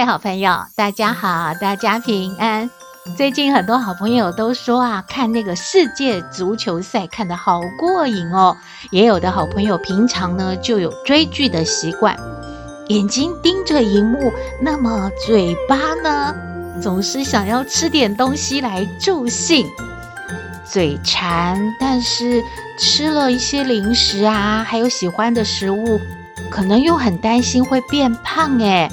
位好朋友，大家好，大家平安。最近很多好朋友都说啊，看那个世界足球赛看得好过瘾哦。也有的好朋友平常呢就有追剧的习惯，眼睛盯着荧幕，那么嘴巴呢总是想要吃点东西来助兴。嘴馋，但是吃了一些零食啊，还有喜欢的食物，可能又很担心会变胖诶。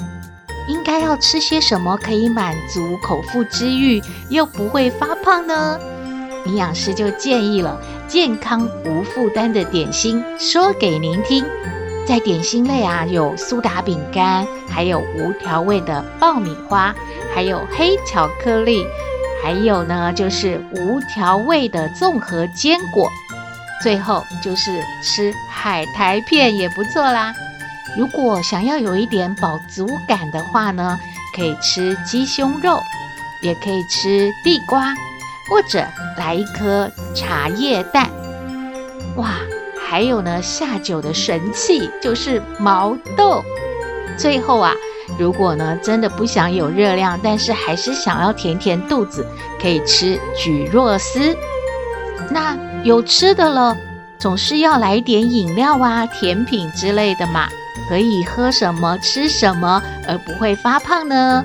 应该要吃些什么可以满足口腹之欲，又不会发胖呢？营养师就建议了健康无负担的点心，说给您听。在点心类啊，有苏打饼干，还有无调味的爆米花，还有黑巧克力，还有呢就是无调味的综合坚果。最后就是吃海苔片也不错啦。如果想要有一点饱足感的话呢，可以吃鸡胸肉，也可以吃地瓜，或者来一颗茶叶蛋。哇，还有呢，下酒的神器就是毛豆。最后啊，如果呢真的不想有热量，但是还是想要填填肚子，可以吃蒟蒻丝。那有吃的了，总是要来点饮料啊、甜品之类的嘛。可以喝什么、吃什么而不会发胖呢？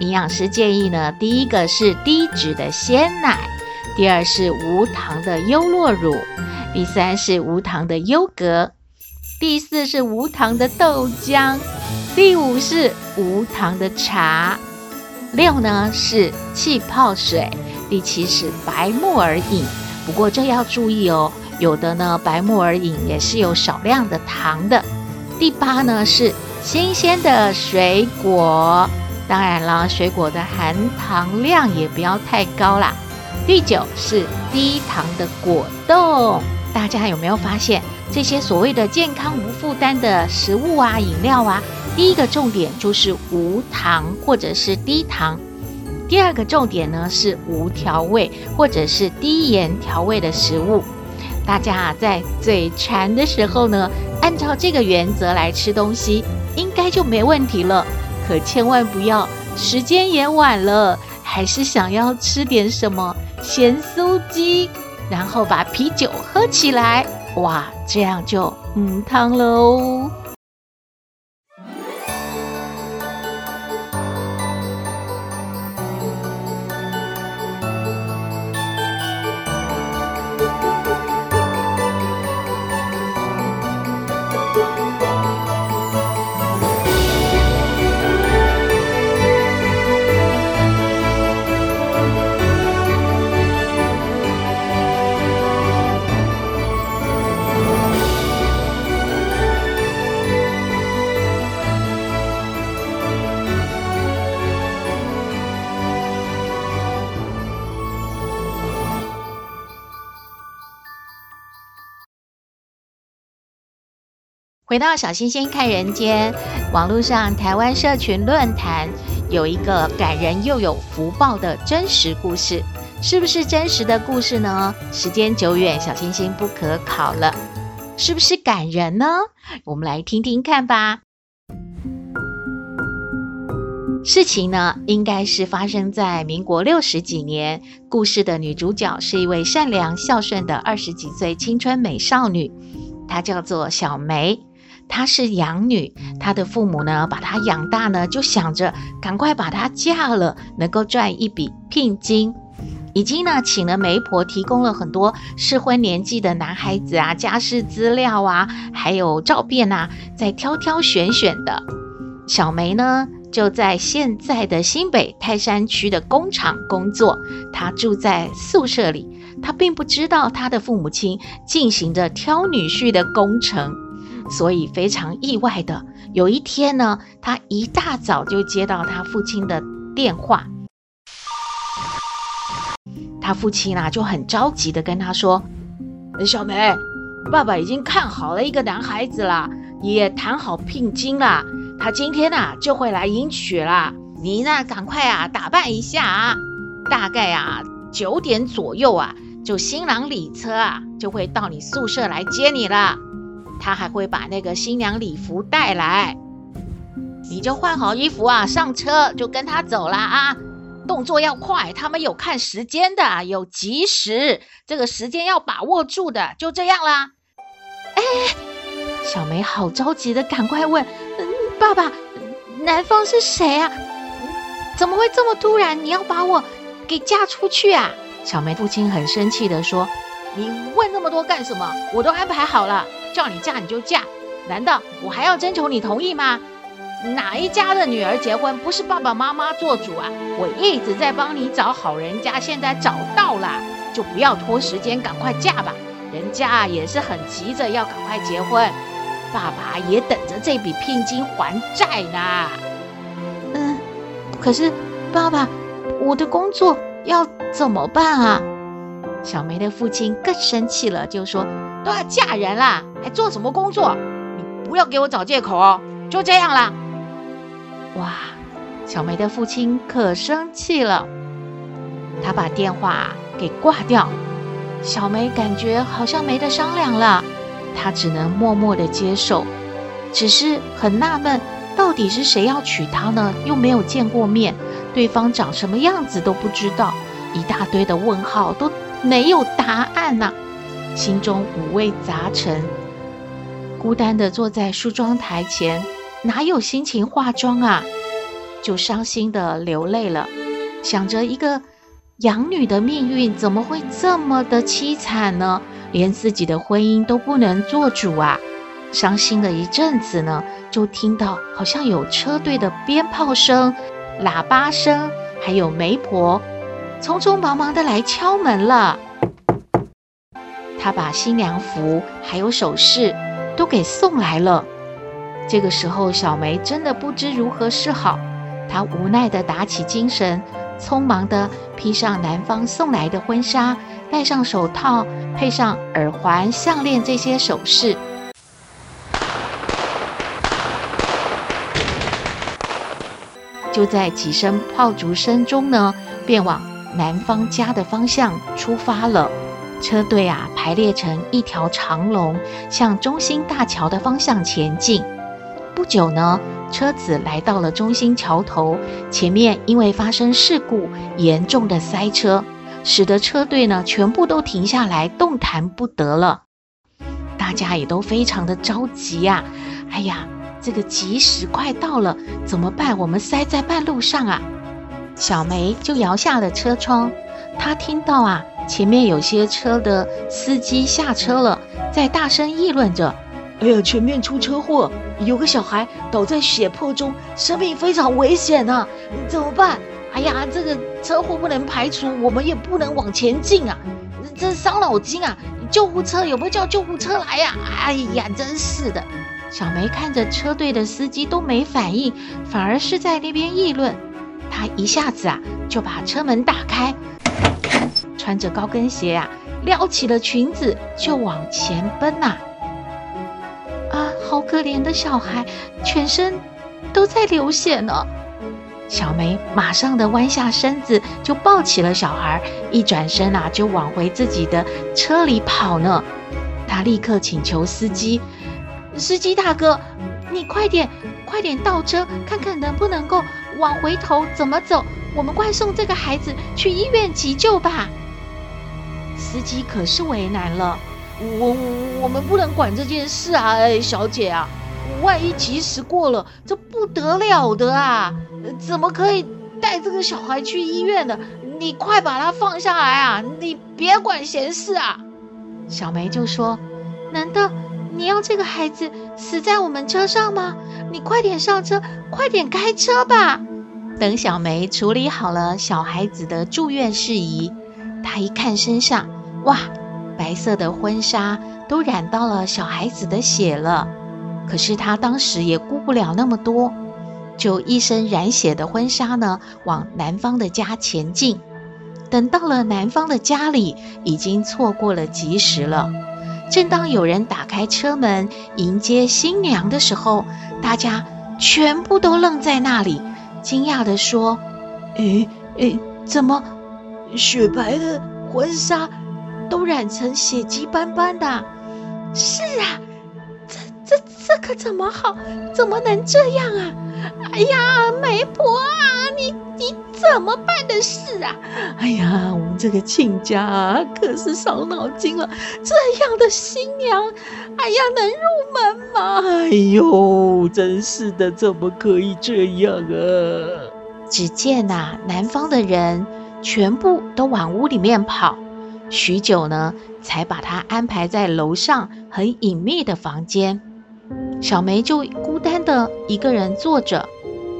营养师建议呢，第一个是低脂的鲜奶，第二是无糖的优酪乳，第三是无糖的优格，第四是无糖的豆浆，第五是无糖的茶，六呢是气泡水，第七是白木耳饮。不过这要注意哦，有的呢白木耳饮也是有少量的糖的。第八呢是新鲜的水果，当然了，水果的含糖量也不要太高啦。第九是低糖的果冻，大家有没有发现这些所谓的健康无负担的食物啊、饮料啊？第一个重点就是无糖或者是低糖，第二个重点呢是无调味或者是低盐调味的食物。大家啊，在嘴馋的时候呢，按照这个原则来吃东西，应该就没问题了。可千万不要，时间也晚了，还是想要吃点什么咸酥鸡，然后把啤酒喝起来，哇，这样就嗯汤了哦。回到小星星看人间，网络上台湾社群论坛有一个感人又有福报的真实故事，是不是真实的故事呢？时间久远，小星星不可考了，是不是感人呢？我们来听听看吧。事情呢，应该是发生在民国六十几年。故事的女主角是一位善良孝顺的二十几岁青春美少女，她叫做小梅。她是养女，她的父母呢，把她养大呢，就想着赶快把她嫁了，能够赚一笔聘金。已经呢，请了媒婆，提供了很多适婚年纪的男孩子啊，家世资料啊，还有照片啊，在挑挑选选的。小梅呢，就在现在的新北泰山区的工厂工作，她住在宿舍里，她并不知道她的父母亲进行着挑女婿的工程。所以非常意外的，有一天呢，他一大早就接到他父亲的电话。他父亲啊就很着急的跟他说：“小梅，爸爸已经看好了一个男孩子了，也谈好聘金了，他今天啊就会来迎娶了。你呢，赶快啊打扮一下啊，大概啊九点左右啊。”就新郎礼车啊，就会到你宿舍来接你了。他还会把那个新娘礼服带来，你就换好衣服啊，上车就跟他走了啊。动作要快，他们有看时间的，有计时，这个时间要把握住的。就这样啦。哎，小梅好着急的，赶快问：“，爸爸，男方是谁啊？怎么会这么突然？你要把我给嫁出去啊？”小梅父亲很生气地说：“你问那么多干什么？我都安排好了，叫你嫁你就嫁，难道我还要征求你同意吗？哪一家的女儿结婚不是爸爸妈妈做主啊？我一直在帮你找好人家，现在找到了，就不要拖时间，赶快嫁吧。人家也是很急着要赶快结婚，爸爸也等着这笔聘金还债呢。嗯，可是爸爸，我的工作。”要怎么办啊？小梅的父亲更生气了，就说：“都要嫁人了，还做什么工作？你不要给我找借口哦！”就这样啦。哇，小梅的父亲可生气了，他把电话给挂掉。小梅感觉好像没得商量了，她只能默默的接受，只是很纳闷，到底是谁要娶她呢？又没有见过面。对方长什么样子都不知道，一大堆的问号都没有答案呢、心中五味杂陈，孤单地坐在梳妆台前，哪有心情化妆啊？就伤心地流泪了，想着一个养女的命运怎么会这么的凄惨呢？连自己的婚姻都不能做主啊！伤心了一阵子呢，就听到好像有车队的鞭炮声。喇叭声，还有媒婆匆匆忙忙的来敲门了。他把新娘服还有首饰都给送来了。这个时候，小梅真的不知如何是好。她无奈的打起精神，匆忙的披上男方送来的婚纱，戴上手套，配上耳环、项链这些首饰。就在几声炮竹声中呢，便往男方家的方向出发了。车队啊，排列成一条长龙，向中心大桥的方向前进。不久呢，车子来到了中心桥头，前面因为发生事故，严重的塞车，使得车队呢全部都停下来，动弹不得了。大家也都非常的着急呀、啊！哎呀！这个吉时快到了，怎么办？我们塞在半路上啊！小梅就摇下了车窗，她听到啊，前面有些车的司机下车了，在大声议论着：“哎呀，前面出车祸，有个小孩倒在血泊中，生命非常危险啊！怎么办？哎呀，这个车祸不能排除，我们也不能往前进啊！这伤脑筋啊！救护车有没有叫救护车来呀？哎呀，真是的！”小梅看着车队的司机都没反应，反而是在那边议论。她一下子啊就把车门打开，穿着高跟鞋啊撩起了裙子就往前奔呐、啊！啊，好可怜的小孩，全身都在流血呢。小梅马上的弯下身子就抱起了小孩，一转身啊就往回自己的车里跑呢。她立刻请求司机。司机大哥，你快点，快点倒车，看看能不能够往回头怎么走？我们快送这个孩子去医院急救吧。司机可是为难了，我我们不能管这件事啊，小姐啊，万一及时过了，这不得了的啊！怎么可以带这个小孩去医院呢？你快把他放下来啊！你别管闲事啊！小梅就说：“难道？”你要这个孩子死在我们车上吗？你快点上车，快点开车吧。等小梅处理好了小孩子的住院事宜，他一看身上，哇，白色的婚纱都染到了小孩子的血了。可是他当时也顾不了那么多，就一身染血的婚纱呢，往男方的家前进。等到了男方的家里，已经错过了吉时了。正当有人打开车门迎接新娘的时候，大家全部都愣在那里，惊讶地说：“诶诶，怎么雪白的婚纱都染成血迹斑斑的？”“是啊，这这这可怎么好？怎么能这样啊？”“哎呀，媒婆啊，你你怎么办的事啊？”“哎呀，我们这个亲家，可是伤脑筋了。这样的新娘，哎呀，能入门吗？哎呦，真是的，怎么可以这样啊？”只见呐，南方的人全部都往屋里面跑，许久呢，才把她安排在楼上很隐秘的房间。小梅就孤单的一个人坐着，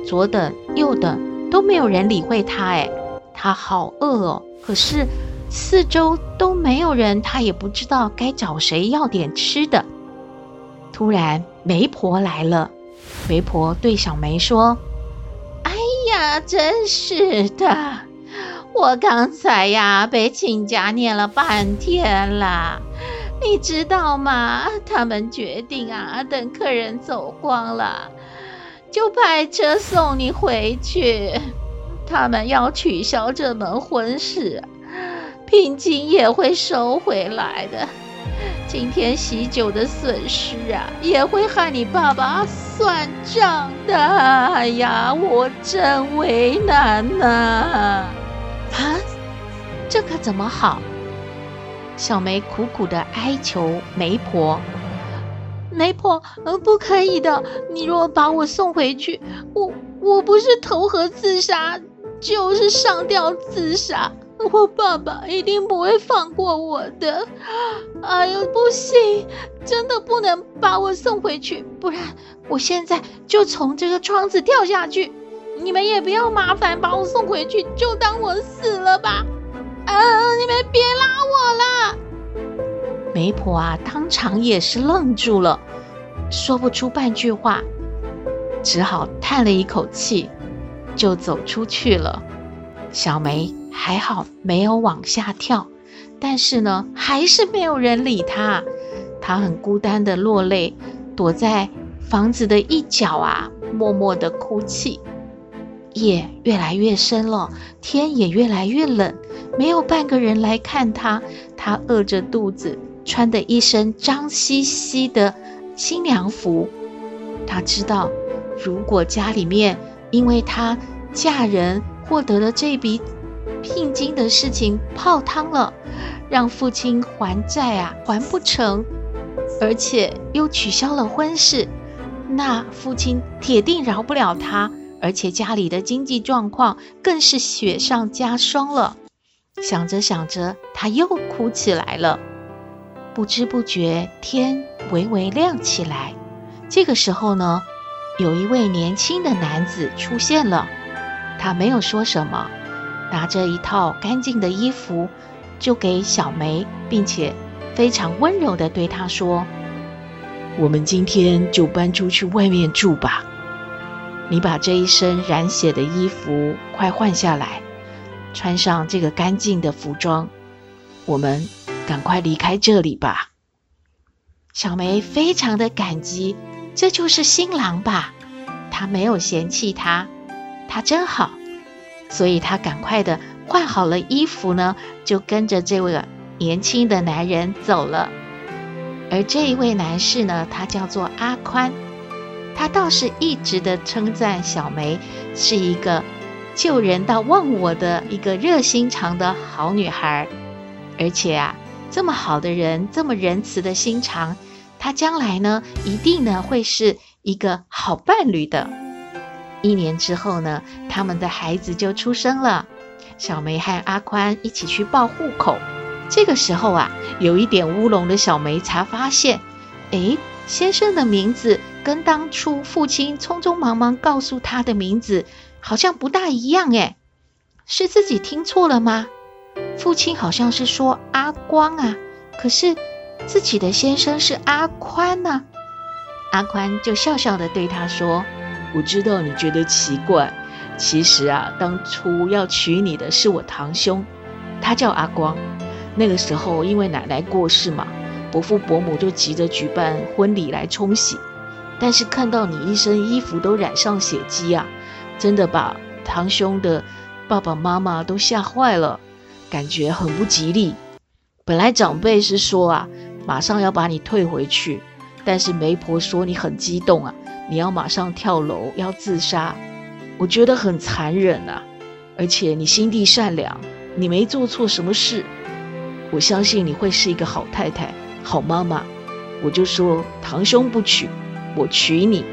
左等右等都没有人理会她。哎，她好饿哦，可是四周都没有人，她也不知道该找谁要点吃的。突然，媒婆来了，媒婆对小梅说。哎呀，真是的！我刚才呀被亲家念了半天了，你知道吗？他们决定啊，等客人走光了，就派车送你回去。他们要取消这门婚事，聘金也会收回来的。今天喜酒的损失啊，也会和你爸爸算账的。哎呀，我真为难呐！啊这可怎么好？小梅苦苦的哀求媒婆：“媒婆，呃，不可以的。你若把我送回去，我我不是投河自杀，就是上吊自杀。”我爸爸一定不会放过我的！哎呦，不行，真的不能把我送回去，不然我现在就从这个窗子跳下去。你们也不要麻烦把我送回去，就当我死了吧！啊，你们别拉我了！媒婆啊，当场也是愣住了，说不出半句话，只好叹了一口气，就走出去了。小梅。还好没有往下跳，但是呢，还是没有人理他。他很孤单的落泪，躲在房子的一角啊，默默的哭泣。夜越来越深了，天也越来越冷，没有半个人来看他。他饿着肚子，穿的一身脏兮兮的新娘服。他知道，如果家里面因为他嫁人获得了这笔。聘金的事情泡汤了，让父亲还债啊，还不成，而且又取消了婚事，那父亲铁定饶不了他，而且家里的经济状况更是雪上加霜了。想着想着，他又哭起来了。不知不觉，天微微亮起来。这个时候呢，有一位年轻的男子出现了，他没有说什么。拿着一套干净的衣服，就给小梅，并且非常温柔地对她说：“我们今天就搬出去外面住吧。你把这一身染血的衣服快换下来，穿上这个干净的服装，我们赶快离开这里吧。”小梅非常的感激，这就是新郎吧？他没有嫌弃他，他真好。所以他赶快的换好了衣服呢，就跟着这位年轻的男人走了。而这一位男士呢，他叫做阿宽，他倒是一直的称赞小梅是一个救人到忘我的一个热心肠的好女孩，而且啊，这么好的人，这么仁慈的心肠，他将来呢，一定呢会是一个好伴侣的。一年之后呢，他们的孩子就出生了。小梅和阿宽一起去报户口。这个时候啊，有一点乌龙的小梅才发现，诶，先生的名字跟当初父亲匆匆忙忙告诉他的名字好像不大一样。诶，是自己听错了吗？父亲好像是说阿光啊，可是自己的先生是阿宽呢。阿宽就笑笑的对他说：“我知道你觉得奇怪，其实啊，当初要娶你的是我堂兄，他叫阿光。那个时候因为奶奶过世嘛，伯父伯母就急着举办婚礼来冲喜。但是看到你一身衣服都染上血迹啊，真的把堂兄的爸爸妈妈都吓坏了，感觉很不吉利。本来长辈是说啊，马上要把你退回去。”但是媒婆说你很激动啊，你要马上跳楼要自杀，我觉得很残忍啊。而且你心地善良，你没做错什么事，我相信你会是一个好太太、好妈妈。我就说堂兄不娶，我娶你。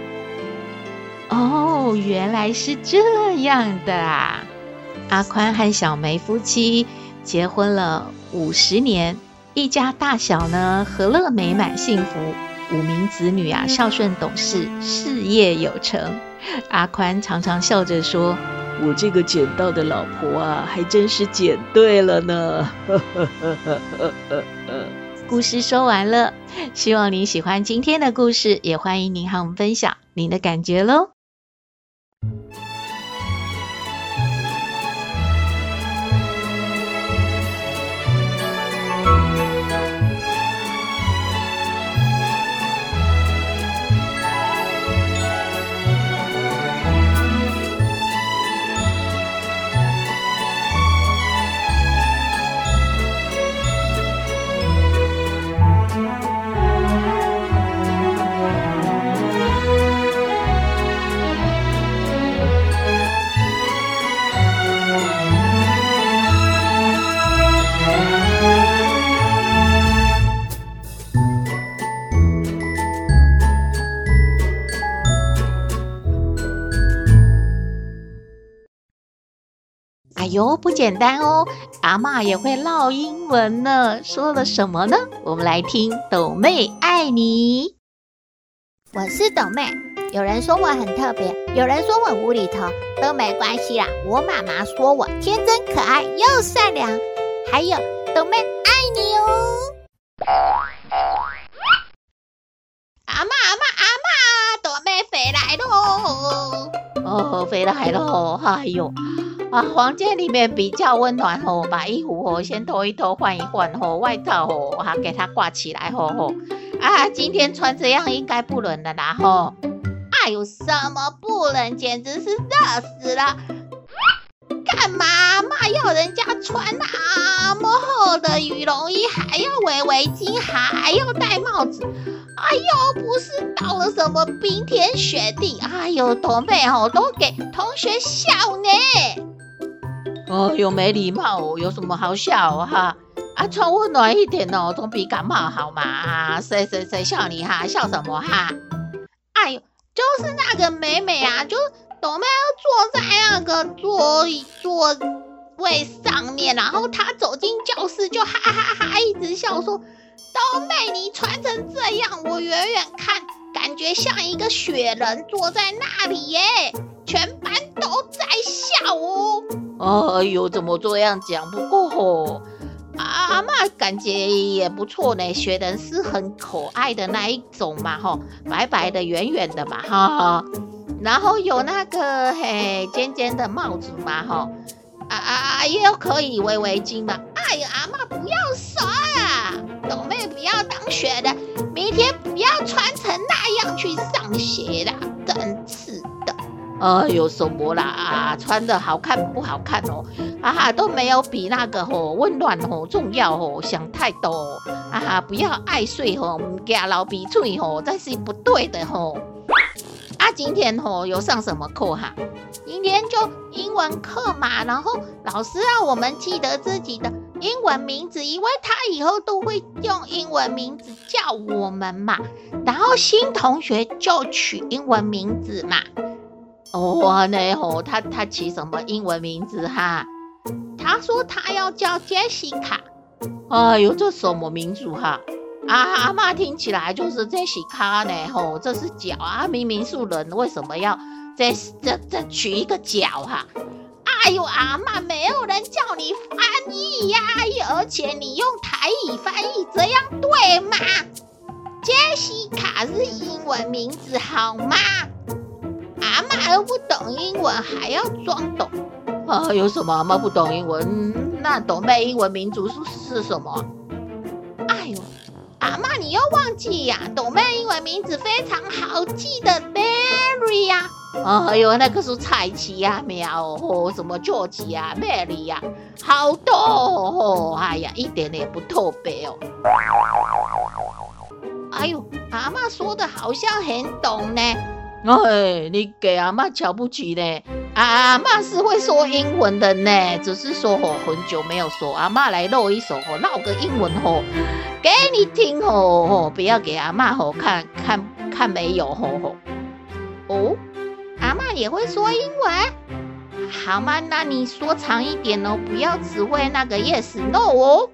哦，原来是这样的啊！阿宽和小梅夫妻结婚了五十年，一家大小呢和乐美满幸福。五名子女啊，孝顺懂事，事业有成。阿宽常常笑着说：“我这个捡到的老婆啊，还真是捡对了呢。”故事说完了，希望您喜欢今天的故事，也欢迎您和我们分享您的感觉喽。哟，不简单哦！阿嬷也会唠英文呢。说了什么呢？我们来听抖妹爱你。我是抖妹，有人说我很特别，有人说我无厘头，都没关系啦。我妈妈说我天真可爱又善良，还有抖妹爱你哦。阿妈阿妈阿嬷，斗妹回来喽！哦，回来喽！哎呦。啊，房间里面比较温暖吼，把衣服吼先脱一脱，换一换吼，外套吼哈给它挂起来吼吼。啊，今天穿这样应该不冷的啦吼。哎呦，什么不冷，简直是热死了！干嘛嘛要人家穿那么厚的羽绒衣，还要围围巾，还要戴帽子？哎呦，不是到了什么冰天雪地？哎呦，斗妹吼都给同学笑呢。哦，又没礼貌，有什么好笑哈？啊，穿温暖一点哦，总比感冒好嘛。谁谁谁笑你哈？笑什么哈？哎呦，就是那个美美啊，就斗妹坐在那个座椅座位上面，然后她走进教室就哈哈哈一直笑说：“斗妹，你穿成这样，我远远看感觉像一个雪人坐在那里耶，全班都在。”哎呦，怎么这样讲？不过吼，阿嬷感觉也不错呢。雪人是很可爱的那一种嘛，吼，白白的、圆圆的嘛，哈。然后有那个嘿尖尖的帽子嘛，吼，啊啊啊，也可以围围巾嘛。哎呀，阿嬷不要说啊，斗妹不要当雪人，明天不要穿成那样去上学啦，真是。呃，有什么啦？啊，穿的好看不好看哦？啊哈，都没有比那个吼温暖吼重要哦，想太多啊哈，不要爱睡吼，加老鼻嘴吼，这是不对的吼。啊，今天吼有上什么课哈？今天就英文课嘛，然后老师让我们记得自己的英文名字，因为他以后都会用英文名字叫我们嘛，然后新同学就取英文名字嘛。哦，那吼，他他起什么英文名字哈？他说他要叫 Jessica。哎呦，这什么名字哈？啊，阿嬷听起来就是 Jessica 呢吼，这是脚啊，明明是人，为什么要这这这取一个脚哈？哎呦，阿嬷，没有人叫你翻译呀，而且你用台语翻译这样对吗？杰西卡是英文名字好吗？阿嬷又不懂英文，还要装懂啊？有什么阿嬷不懂英文？那斗妹英文名字是是什么？哎呦，阿嬷你又忘记呀、啊？斗妹英文名字非常好记的，Mary 呀、啊。哎呦，那个是彩旗呀、苗哦，什么 George 呀，Mary 呀，好多哦。哎呀，一点也不特别哦。哎呦，阿嬷说的好像很懂呢。哎，你给阿嬷瞧不起呢？阿嬷是会说英文的呢，只是说吼很久没有说。阿嬷来露一手吼，闹个英文吼，给你听吼吼，不要给阿嬷吼看看看没有吼吼。哦，阿嬷也会说英文？好吗？那你说长一点哦，不要只会那个 yes no 哦。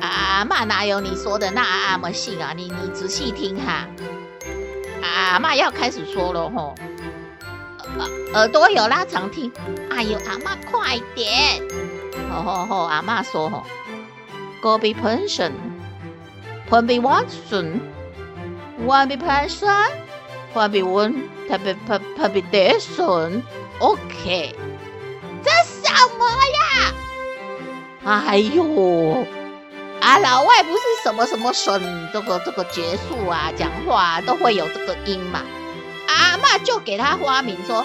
阿嬷哪有你说的那么细啊？你你仔细听哈。阿嬷要开始说了吼，耳朵有拉长听。哎呦，阿嬷快点！吼吼吼，阿嬷说吼，个别 person，one be one，one be person，one be one，特别特特别 person，OK。这什么呀？哎呦！啊，老外不是什么什么笋，这个这个结束啊，讲话、都会有这个音嘛。阿嬷就给他花名说，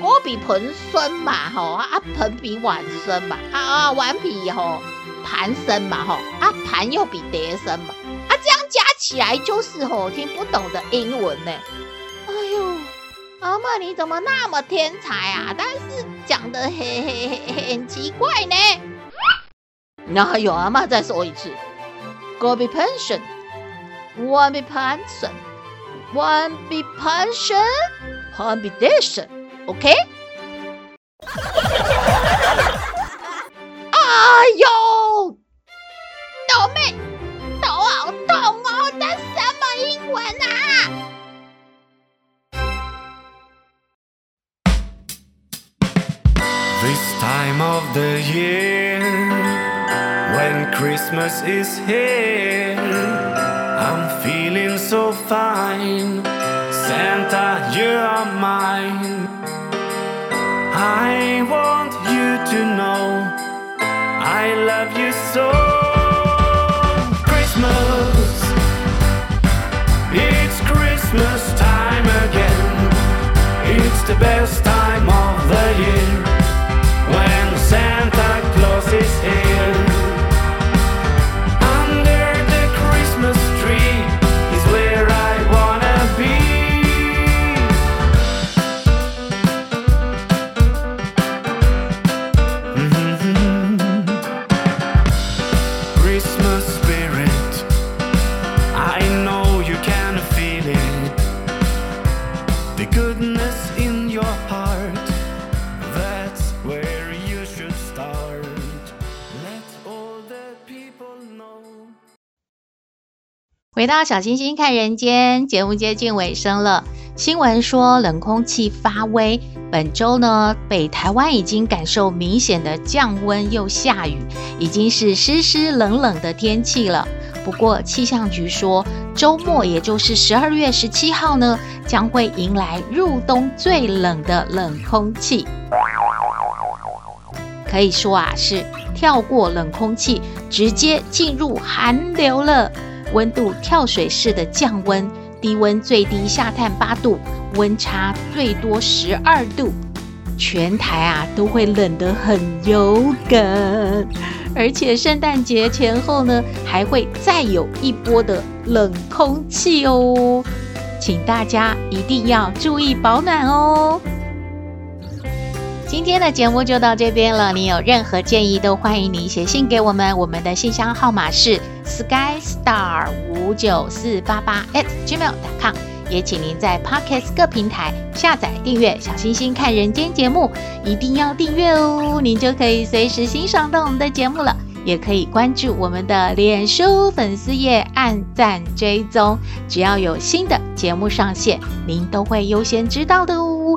锅比盆深嘛，吼啊盆比碗深嘛，啊啊碗比吼盘深嘛，吼啊盘又比碟深嘛，啊这样加起来就是吼听不懂的英文呢。哎呦，阿嬷你怎么那么天才啊？但是讲的很很很很奇怪呢。那还有阿妈再说一次，Go be pension，one be pension，one be pension，one be pension，OK？哎呦，斗妹，头好痛哦！这什么英文啊？This time of the year. Christmas is here, I'm feeling so fine. Santa, you are mine. I want you to know I love you so. Christmas, it's Christmas time again. It's the best 回到小星星看人间节目接近尾声了。新闻说冷空气发威，本周呢，北台湾已经感受明显的降温又下雨，已经是湿湿冷冷的天气了。不过气象局说，周末也就是十二月十七号呢，将会迎来入冬最冷的冷空气。可以说啊，是跳过冷空气，直接进入寒流了。温度跳水式的降温，低温最低下探八度，温差最多十二度，全台啊都会冷得很有感。而且圣诞节前后呢，还会再有一波的冷空气哦，请大家一定要注意保暖哦。今天的节目就到这边了，你有任何建议都欢迎你写信给我们，我们的信箱号码是 skystar 五九四八八 at gmail.com。也请您在 Pocket 各平台下载订阅《小星星看人间》节目，一定要订阅哦，您就可以随时欣赏到我们的节目了。也可以关注我们的脸书粉丝页，按赞追踪，只要有新的节目上线，您都会优先知道的哦。